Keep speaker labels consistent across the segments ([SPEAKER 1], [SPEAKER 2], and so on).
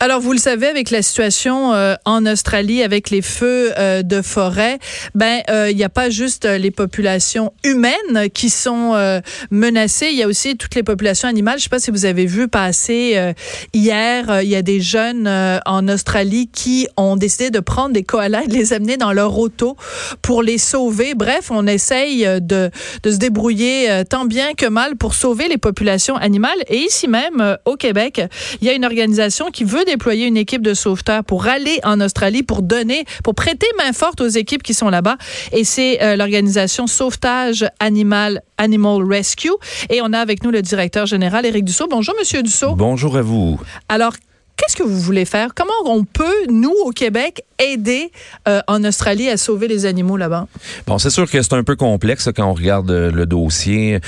[SPEAKER 1] Alors, vous le savez, avec la situation euh, en Australie, avec les feux euh, de forêt, ben il n'y a pas juste les populations humaines qui sont menacées, il y a aussi toutes les populations animales. Je sais pas si vous avez vu passer hier, il y a des jeunes en Australie qui ont décidé de prendre des koalas et de les amener dans leur auto pour les sauver. Bref, on essaye de, de se débrouiller tant bien que mal pour sauver les populations animales. Et ici même, au Québec, il y a une organisation qui veut déployer une équipe de sauveteurs pour aller en Australie pour donner, pour prêter main forte aux équipes qui sont là-bas. Et c'est euh, l'organisation Sauvetage Animal Animal Rescue. Et on a avec nous le directeur général, Éric Dussault. Bonjour, Monsieur Dussault.
[SPEAKER 2] Bonjour à vous.
[SPEAKER 1] Alors, Qu'est-ce que vous voulez faire? Comment on peut, nous, au Québec, aider euh, en Australie à sauver les animaux là-bas?
[SPEAKER 2] Bon, c'est sûr que c'est un peu complexe quand on regarde euh, le dossier.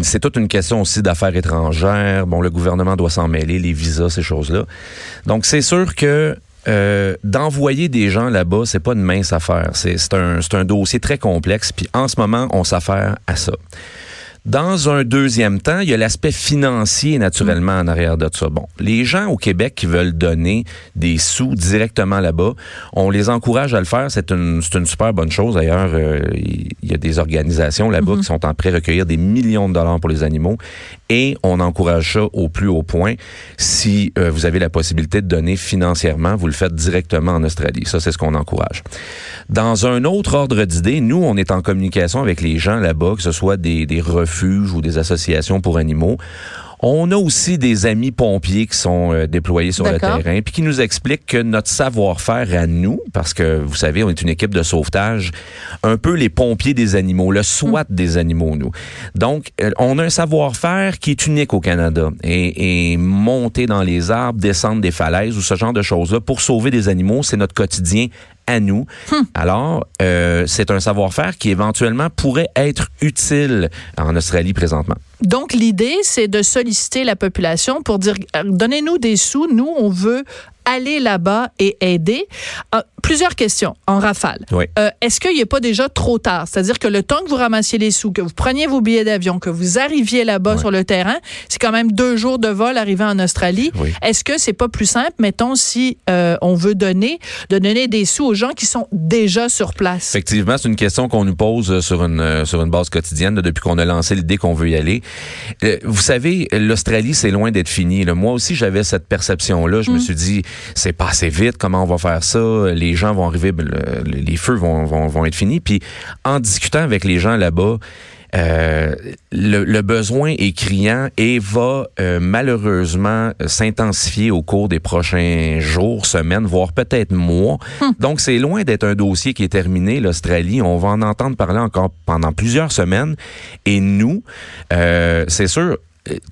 [SPEAKER 2] C'est toute une question aussi d'affaires étrangères. Bon, le gouvernement doit s'en mêler, les visas, ces choses-là. Donc, c'est sûr que euh, d'envoyer des gens là-bas, c'est pas une mince affaire. C'est un, un dossier très complexe. Puis en ce moment, on s'affaire à ça. Dans un deuxième temps, il y a l'aspect financier naturellement en arrière de ça. Bon, les gens au Québec qui veulent donner des sous directement là-bas, on les encourage à le faire. C'est une, une super bonne chose. D'ailleurs, euh, il y a des organisations là-bas qui sont en train de recueillir des millions de dollars pour les animaux et on encourage ça au plus haut point. Si euh, vous avez la possibilité de donner financièrement, vous le faites directement en Australie. Ça, c'est ce qu'on encourage. Dans un autre ordre d'idée, nous, on est en communication avec les gens là-bas, que ce soit des, des refuges ou des associations pour animaux. On a aussi des amis pompiers qui sont euh, déployés sur le terrain, puis qui nous expliquent que notre savoir-faire à nous, parce que vous savez, on est une équipe de sauvetage, un peu les pompiers des animaux, le SWAT des animaux, nous. Donc, euh, on a un savoir-faire qui est unique au Canada. Et, et monter dans les arbres, descendre des falaises ou ce genre de choses-là pour sauver des animaux, c'est notre quotidien à nous. Hum. Alors, euh, c'est un savoir-faire qui éventuellement pourrait être utile en Australie présentement.
[SPEAKER 1] Donc, l'idée, c'est de solliciter la population pour dire, euh, donnez-nous des sous, nous, on veut aller là-bas et aider. Euh, plusieurs questions en rafale. Euh, est-ce qu'il n'est pas déjà trop tard? C'est-à-dire que le temps que vous ramassiez les sous, que vous preniez vos billets d'avion, que vous arriviez là-bas sur le terrain, c'est quand même deux jours de vol arrivé en Australie. Est-ce que c'est pas plus simple, mettons, si euh, on veut donner, de donner des sous aux gens qui sont déjà sur place?
[SPEAKER 2] Effectivement, c'est une question qu'on nous pose sur une, sur une base quotidienne depuis qu'on a lancé l'idée qu'on veut y aller. Vous savez, l'Australie, c'est loin d'être fini. Moi aussi, j'avais cette perception-là. Je me mm. suis dit, c'est pas assez vite, comment on va faire ça? Les gens vont arriver, ben, les feux vont, vont, être finis. Puis en discutant avec les gens là-bas, euh, le, besoin est criant et va euh, malheureusement s'intensifier au cours des prochains jours, semaines, voire peut-être mois. Hum. Donc c'est loin d'être un dossier qui est terminé, l'Australie. On va en entendre parler encore pendant plusieurs semaines. Et nous, euh, c'est sûr,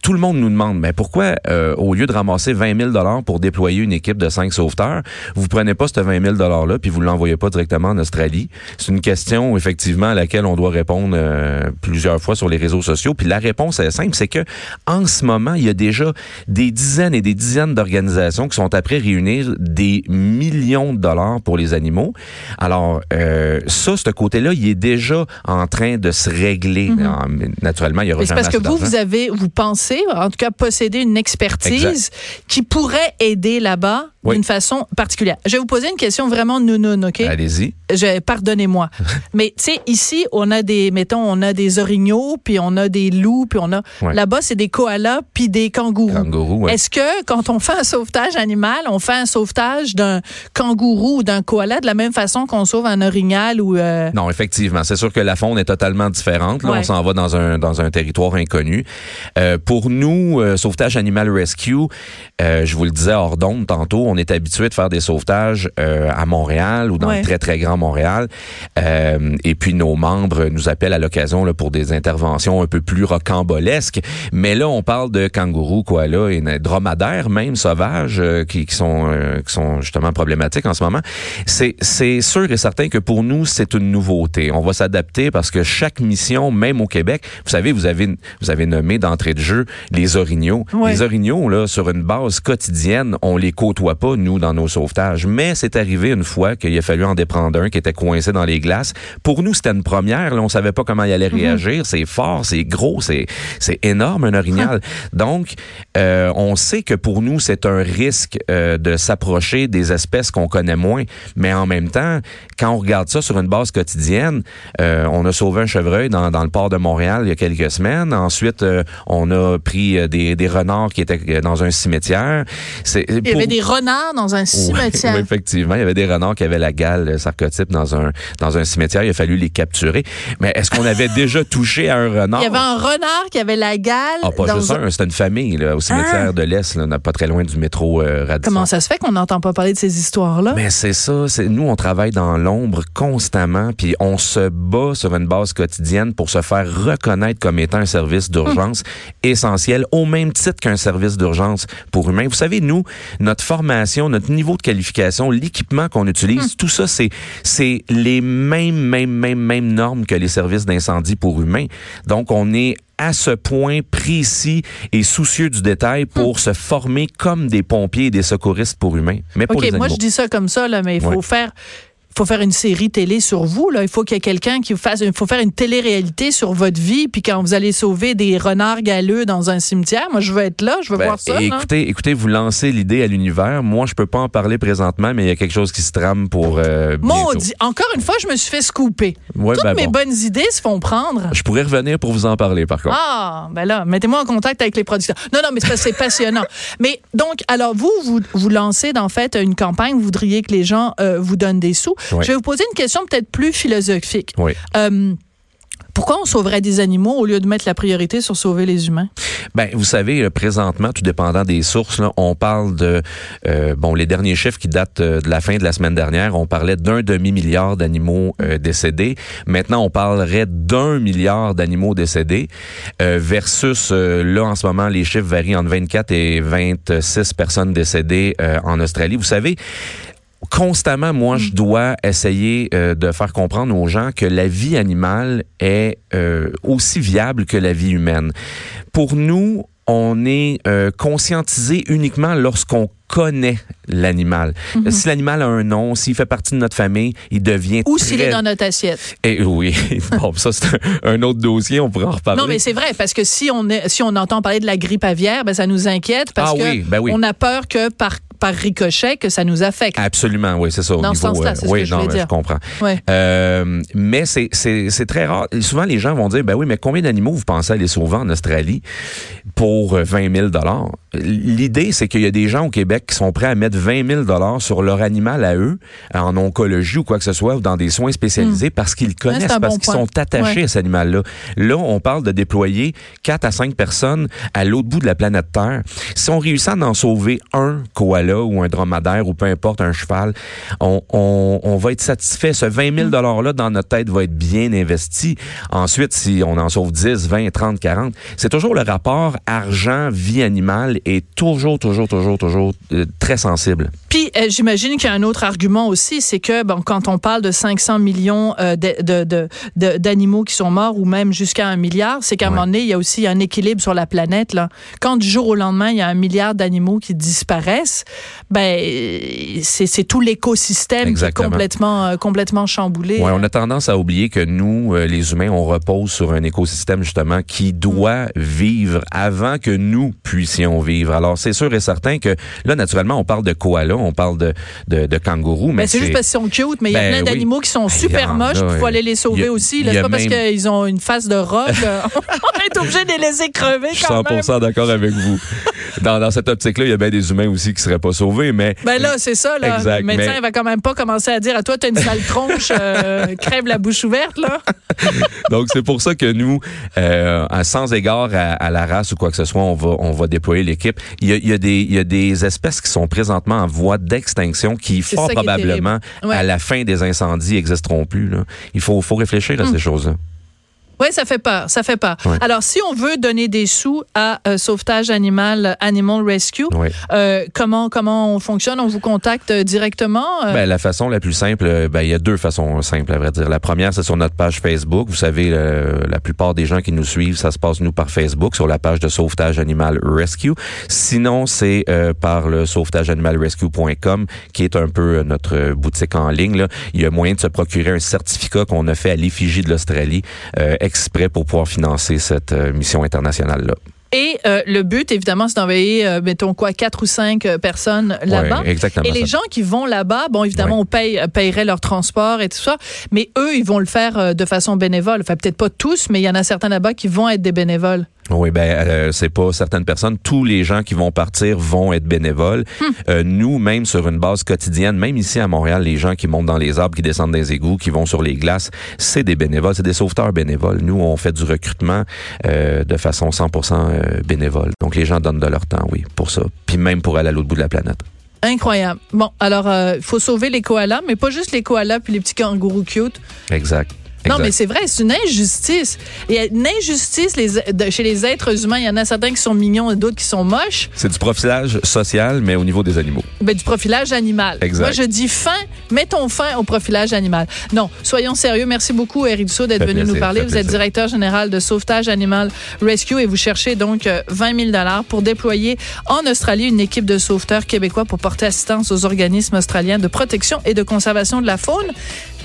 [SPEAKER 2] tout le monde nous demande, mais pourquoi, euh, au lieu de ramasser 20 000 dollars pour déployer une équipe de cinq sauveteurs, vous prenez pas ce 20 000 dollars là puis vous l'envoyez pas directement en Australie? C'est une question effectivement à laquelle on doit répondre euh, plusieurs fois sur les réseaux sociaux. Puis la réponse est simple, c'est que en ce moment, il y a déjà des dizaines et des dizaines d'organisations qui sont après réunir des millions de dollars pour les animaux. Alors euh, ça, ce côté-là, il est déjà en train de se régler. Mm-hmm. Naturellement, il y aura.
[SPEAKER 1] C'est parce que vous, vous avez, vous pensez en tout cas posséder une expertise qui pourrait aider là-bas d'une façon particulière. Je vais vous poser une question vraiment nounoun, OK?
[SPEAKER 2] Allez-y.
[SPEAKER 1] Pardonnez-moi. Mais tu sais, ici, on a des, mettons, on a des orignaux, puis on a des loups, puis on a... Là-bas, c'est des koalas, puis des kangourous.
[SPEAKER 2] Kangourous,
[SPEAKER 1] Est-ce que quand on fait un sauvetage animal, on fait un sauvetage d'un kangourou ou d'un koala de la même façon qu'on sauve un orignal ou... Euh?
[SPEAKER 2] Non, effectivement. C'est sûr que la faune est totalement différente. Là, on s'en va dans un, dans un territoire inconnu. Euh, Euh, pour nous, euh, Sauvetage Animal Rescue, euh, je vous le disais hors d'onde tantôt, on est habitué de faire des sauvetages euh, à Montréal ou dans
[SPEAKER 1] Ouais.
[SPEAKER 2] le très, très grand Montréal. Et puis, nos membres nous appellent à l'occasion là, pour des interventions un peu plus rocambolesques. Mais là, on parle de kangourous, quoi, là, et dromadaires même sauvages qui, qui sont, qui sont justement problématiques en ce moment. C'est, c'est sûr et certain que pour nous, c'est une nouveauté. On va s'adapter parce que chaque mission, même au Québec, vous savez, vous avez, vous avez nommé d'entrée de jeu les orignaux.
[SPEAKER 1] Ouais.
[SPEAKER 2] Les orignaux, là, sur une base quotidienne, on les côtoie pas, nous, dans nos sauvetages. Mais c'est arrivé une fois qu'il a fallu en déprendre un qui était coincé dans les glaces. Pour nous, c'était une première. Là, on savait pas comment il allait réagir. C'est fort, c'est gros, c'est, c'est énorme, un orignal. Donc, euh, on sait que pour nous, c'est un risque euh, de s'approcher des espèces qu'on connaît moins. Mais en même temps, quand on regarde ça sur une base quotidienne, euh, on a sauvé un chevreuil dans, dans le port de Montréal il y a quelques semaines. Ensuite, euh, on a pris euh, des, des renards qui étaient euh, dans un cimetière. C'est,
[SPEAKER 1] Il y avait des renards dans un cimetière.
[SPEAKER 2] oui, effectivement. Il y avait des renards qui avaient la gale euh, sarcotype dans un, dans un cimetière. Il a fallu les capturer. Mais est-ce qu'on avait déjà touché à un renard?
[SPEAKER 1] Il y avait un renard qui avait la gale.
[SPEAKER 2] Ah, pas
[SPEAKER 1] dans
[SPEAKER 2] juste
[SPEAKER 1] un-
[SPEAKER 2] un, c'était une famille là, au cimetière
[SPEAKER 1] Ah!
[SPEAKER 2] de l'Est, là, pas très loin du métro euh, Radisson.
[SPEAKER 1] Comment ça se fait qu'on n'entend pas parler de ces histoires-là?
[SPEAKER 2] Mais c'est ça, c'est nous on travaille dans l'ombre constamment puis on se bat sur une base quotidienne pour se faire reconnaître comme étant un service d'urgence essentiel au même titre qu'un service d'urgence pour humains. Vous savez nous, notre formation, notre niveau de qualification, l'équipement qu'on utilise, tout ça c'est c'est les mêmes mêmes mêmes mêmes normes que les services d'incendie pour humains. Donc on est à ce point précis et soucieux du détail pour se former comme des pompiers et des secouristes pour humains. Mais pour
[SPEAKER 1] OK,
[SPEAKER 2] les
[SPEAKER 1] moi, je dis ça comme ça, là, mais il faut
[SPEAKER 2] Ouais.
[SPEAKER 1] faire. Faut faire une série télé sur vous. Là. Il faut qu'il y ait quelqu'un qui vous fasse. Il faut faire une télé-réalité sur votre vie. Puis quand vous allez sauver des renards galeux dans un cimetière, moi, je veux être là. Je veux
[SPEAKER 2] Ben,
[SPEAKER 1] voir ça.
[SPEAKER 2] écoutez, écoutez, vous lancez l'idée à l'univers. Moi, je peux pas en parler présentement, mais il y a quelque chose qui se trame pour euh, bientôt.
[SPEAKER 1] Maudit. Encore une fois, je me suis fait scooper.
[SPEAKER 2] Ouais,
[SPEAKER 1] Toutes
[SPEAKER 2] ben
[SPEAKER 1] mes
[SPEAKER 2] bon.
[SPEAKER 1] bonnes idées se font prendre.
[SPEAKER 2] Je pourrais revenir pour vous en parler, par contre.
[SPEAKER 1] Ah, ben là, mettez-moi en contact avec les producteurs. Non, non, mais c'est passionnant. Mais donc, alors vous, vous, vous lancez en fait une campagne, vous voudriez que les gens euh, vous donnent des sous.
[SPEAKER 2] Oui.
[SPEAKER 1] Je vais vous poser une question peut-être plus philosophique.
[SPEAKER 2] Oui.
[SPEAKER 1] Euh, pourquoi on sauverait des animaux au lieu de mettre la priorité sur sauver les humains?
[SPEAKER 2] Ben, vous savez, euh, présentement, tout dépendant des sources, là, on parle de euh, bon les derniers chiffres qui datent de la fin de la semaine dernière. On parlait d'un demi milliard d'animaux euh, décédés. Maintenant, on parlerait d'un milliard d'animaux décédés euh, versus là en ce moment les chiffres varient entre 24 et 26 personnes décédées en Australie. Vous savez. Constamment, moi, je dois essayer euh, de faire comprendre aux gens que la vie animale est euh, aussi viable que la vie humaine. Pour nous, on est euh, conscientisé uniquement lorsqu'on connaît l'animal. Si l'animal a un nom, s'il fait partie de notre famille, il devient
[SPEAKER 1] Ou s'il est dans notre assiette.
[SPEAKER 2] Et oui, bon, ça c'est un, un autre dossier, on pourra en reparler.
[SPEAKER 1] Non, mais c'est vrai, parce que si on, est, si on entend parler de la grippe aviaire, ben, ça nous inquiète parce
[SPEAKER 2] Ah
[SPEAKER 1] que
[SPEAKER 2] oui, ben oui.
[SPEAKER 1] on a peur que par, par ricochet, que ça nous affecte.
[SPEAKER 2] Absolument, oui, c'est ça. Au
[SPEAKER 1] Dans ce
[SPEAKER 2] niveau, euh,
[SPEAKER 1] ce
[SPEAKER 2] oui,
[SPEAKER 1] que je
[SPEAKER 2] non,
[SPEAKER 1] voulais
[SPEAKER 2] mais
[SPEAKER 1] dire.
[SPEAKER 2] je comprends. Euh, mais c'est très rare. Souvent, les gens vont dire, ben oui, mais combien d'animaux vous pensez aller sauver en Australie pour euh, 20 000 dollars? L'idée, c'est qu'il y a des gens au Québec qui sont prêts à mettre 20 000 dollars sur leur animal à eux, en oncologie ou quoi que ce soit, ou dans des soins spécialisés, parce qu'ils connaissent,
[SPEAKER 1] Hmm.
[SPEAKER 2] parce
[SPEAKER 1] bon
[SPEAKER 2] qu'ils sont attachés
[SPEAKER 1] Ouais.
[SPEAKER 2] à cet animal-là. Là, on parle de déployer 4 à 5 personnes à l'autre bout de la planète Terre. Si on réussit à en sauver un koala ou un dromadaire ou peu importe, un cheval, on, on, on va être satisfait. Ce 20 000 $-là dans notre tête va être bien investi. Ensuite, si on en sauve 10, 20, 30, 40, c'est toujours le rapport argent-vie animale est toujours, toujours, toujours, toujours euh, très sensible.
[SPEAKER 1] Puis, euh, j'imagine qu'il y a un autre argument aussi, c'est que bon, quand on parle de 500 millions euh, de- de- de- de- d'animaux qui sont morts ou même jusqu'à un milliard, c'est qu'à un moment donné, il y a aussi un équilibre sur la planète. Là. Quand du jour au lendemain, il y a un milliard d'animaux qui disparaissent, ben c'est tout l'écosystème qui est complètement, euh, complètement chamboulé.
[SPEAKER 2] Ouais, on a tendance à oublier que nous, les humains, on repose sur un écosystème justement qui doit vivre avant que nous puissions vivre. Alors, c'est sûr et certain que là, naturellement, on parle de koala, on parle de, de, de kangourous, mais
[SPEAKER 1] Ben, c'est juste parce qu'ils sont cute, mais il y a
[SPEAKER 2] Ben
[SPEAKER 1] plein
[SPEAKER 2] oui.
[SPEAKER 1] d'animaux qui sont
[SPEAKER 2] Ben,
[SPEAKER 1] super moches, il faut aller les sauver
[SPEAKER 2] a-
[SPEAKER 1] aussi. C'est pas parce qu'ils ont une face de là. on est obligé de les laisser crever
[SPEAKER 2] je suis
[SPEAKER 1] quand même.
[SPEAKER 2] 100% d'accord avec vous. Dans, dans cette optique-là, il y a bien des humains aussi qui seraient pas sauvés, mais.
[SPEAKER 1] Ben là, c'est ça, là.
[SPEAKER 2] Exact,
[SPEAKER 1] le médecin
[SPEAKER 2] mais-
[SPEAKER 1] va quand même pas commencer à dire à toi, t'as une sale tronche, euh, crève la bouche ouverte, là.
[SPEAKER 2] Donc c'est pour ça que nous, euh, sans égard à, à la race ou quoi que ce soit, on va on va déployer l'équipe. Il y a, il y a des il y a des espèces qui sont présentement en voie d'extinction qui fort
[SPEAKER 1] qui
[SPEAKER 2] probablement.
[SPEAKER 1] Ouais.
[SPEAKER 2] à la fin des incendies existeront plus. Là. Il faut faut réfléchir à
[SPEAKER 1] Hum.
[SPEAKER 2] ces choses-là.
[SPEAKER 1] Oui, ça fait peur, ça fait peur.
[SPEAKER 2] Ouais.
[SPEAKER 1] Alors, si on veut donner des sous à euh, Sauvetage Animal, Animal Rescue, euh, comment comment on fonctionne? On vous contacte euh, directement? euh?
[SPEAKER 2] Ben, la façon la plus simple, ben, il y a deux façons simples, à vrai dire. La première, c'est sur notre page Facebook. Vous savez, la plupart des gens qui nous suivent, ça se passe, nous, par Facebook, sur la page de Sauvetage Animal Rescue. Sinon, c'est par le sauvetageanimalrescue.com, qui est un peu notre boutique en ligne. Là. Il y a moyen de se procurer un certificat qu'on a fait à l'effigie de l'Australie, exprès pour pouvoir financer cette euh, mission internationale-là.
[SPEAKER 1] Et euh, le but, évidemment, c'est d'envoyer, euh, mettons quoi, quatre ou cinq euh, personnes là-bas.
[SPEAKER 2] Ouais.
[SPEAKER 1] Et les
[SPEAKER 2] ça.
[SPEAKER 1] gens qui vont là-bas, bon, évidemment,
[SPEAKER 2] Ouais.
[SPEAKER 1] on paye, payerait leur transport et tout ça, mais eux, ils vont le faire de façon bénévole. Enfin, peut-être pas tous, mais il y en a certains là-bas qui vont être des bénévoles.
[SPEAKER 2] Oui, ben euh, c'est pas certaines personnes. Tous les gens qui vont partir vont être bénévoles. Euh, nous, même sur une base quotidienne, même ici à Montréal, les gens qui montent dans les arbres, qui descendent des égouts, qui vont sur les glaces, c'est des bénévoles, c'est des sauveteurs bénévoles. Nous, on fait du recrutement euh, de façon 100% euh, bénévole. Donc les gens donnent de leur temps, oui, pour ça. Puis même pour aller à l'autre bout de la planète.
[SPEAKER 1] Incroyable. Bon, alors, il faut sauver les koalas, mais pas juste les koalas puis les petits kangourous cute.
[SPEAKER 2] Exact.
[SPEAKER 1] Non, mais c'est vrai, c'est une injustice. Il y a une injustice les, de- chez les êtres humains. Il y en a certains qui sont mignons et d'autres qui sont moches.
[SPEAKER 2] C'est du profilage social, mais au niveau des animaux.
[SPEAKER 1] Ben, du profilage animal.
[SPEAKER 2] Exact.
[SPEAKER 1] Moi, je dis fin, mettons fin au profilage animal. Non, soyons sérieux. Merci beaucoup, Eric Dussault, d'être venu nous parler. Vous êtes directeur général de Sauvetage Animal Rescue et vous cherchez donc euh, 20 000 pour déployer en Australie une équipe de sauveteurs québécois pour porter assistance aux organismes australiens de protection et de conservation de la faune.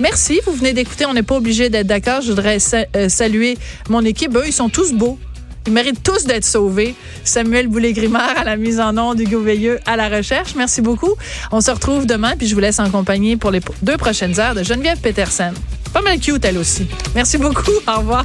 [SPEAKER 1] Merci. Vous venez d'écouter. On n'est pas obligé d'être d'accord. Je voudrais euh, saluer mon équipe. Eux, ils sont tous beaux. Ils méritent tous d'être sauvés. Samuel Boulay-Grimard à la mise en onde, Hugo Veilleux à la recherche. Merci beaucoup. On se retrouve demain, puis je vous laisse en compagnie pour les deux prochaines heures de Geneviève Petersen. Pas mal cute, elle aussi. Merci beaucoup. Au revoir.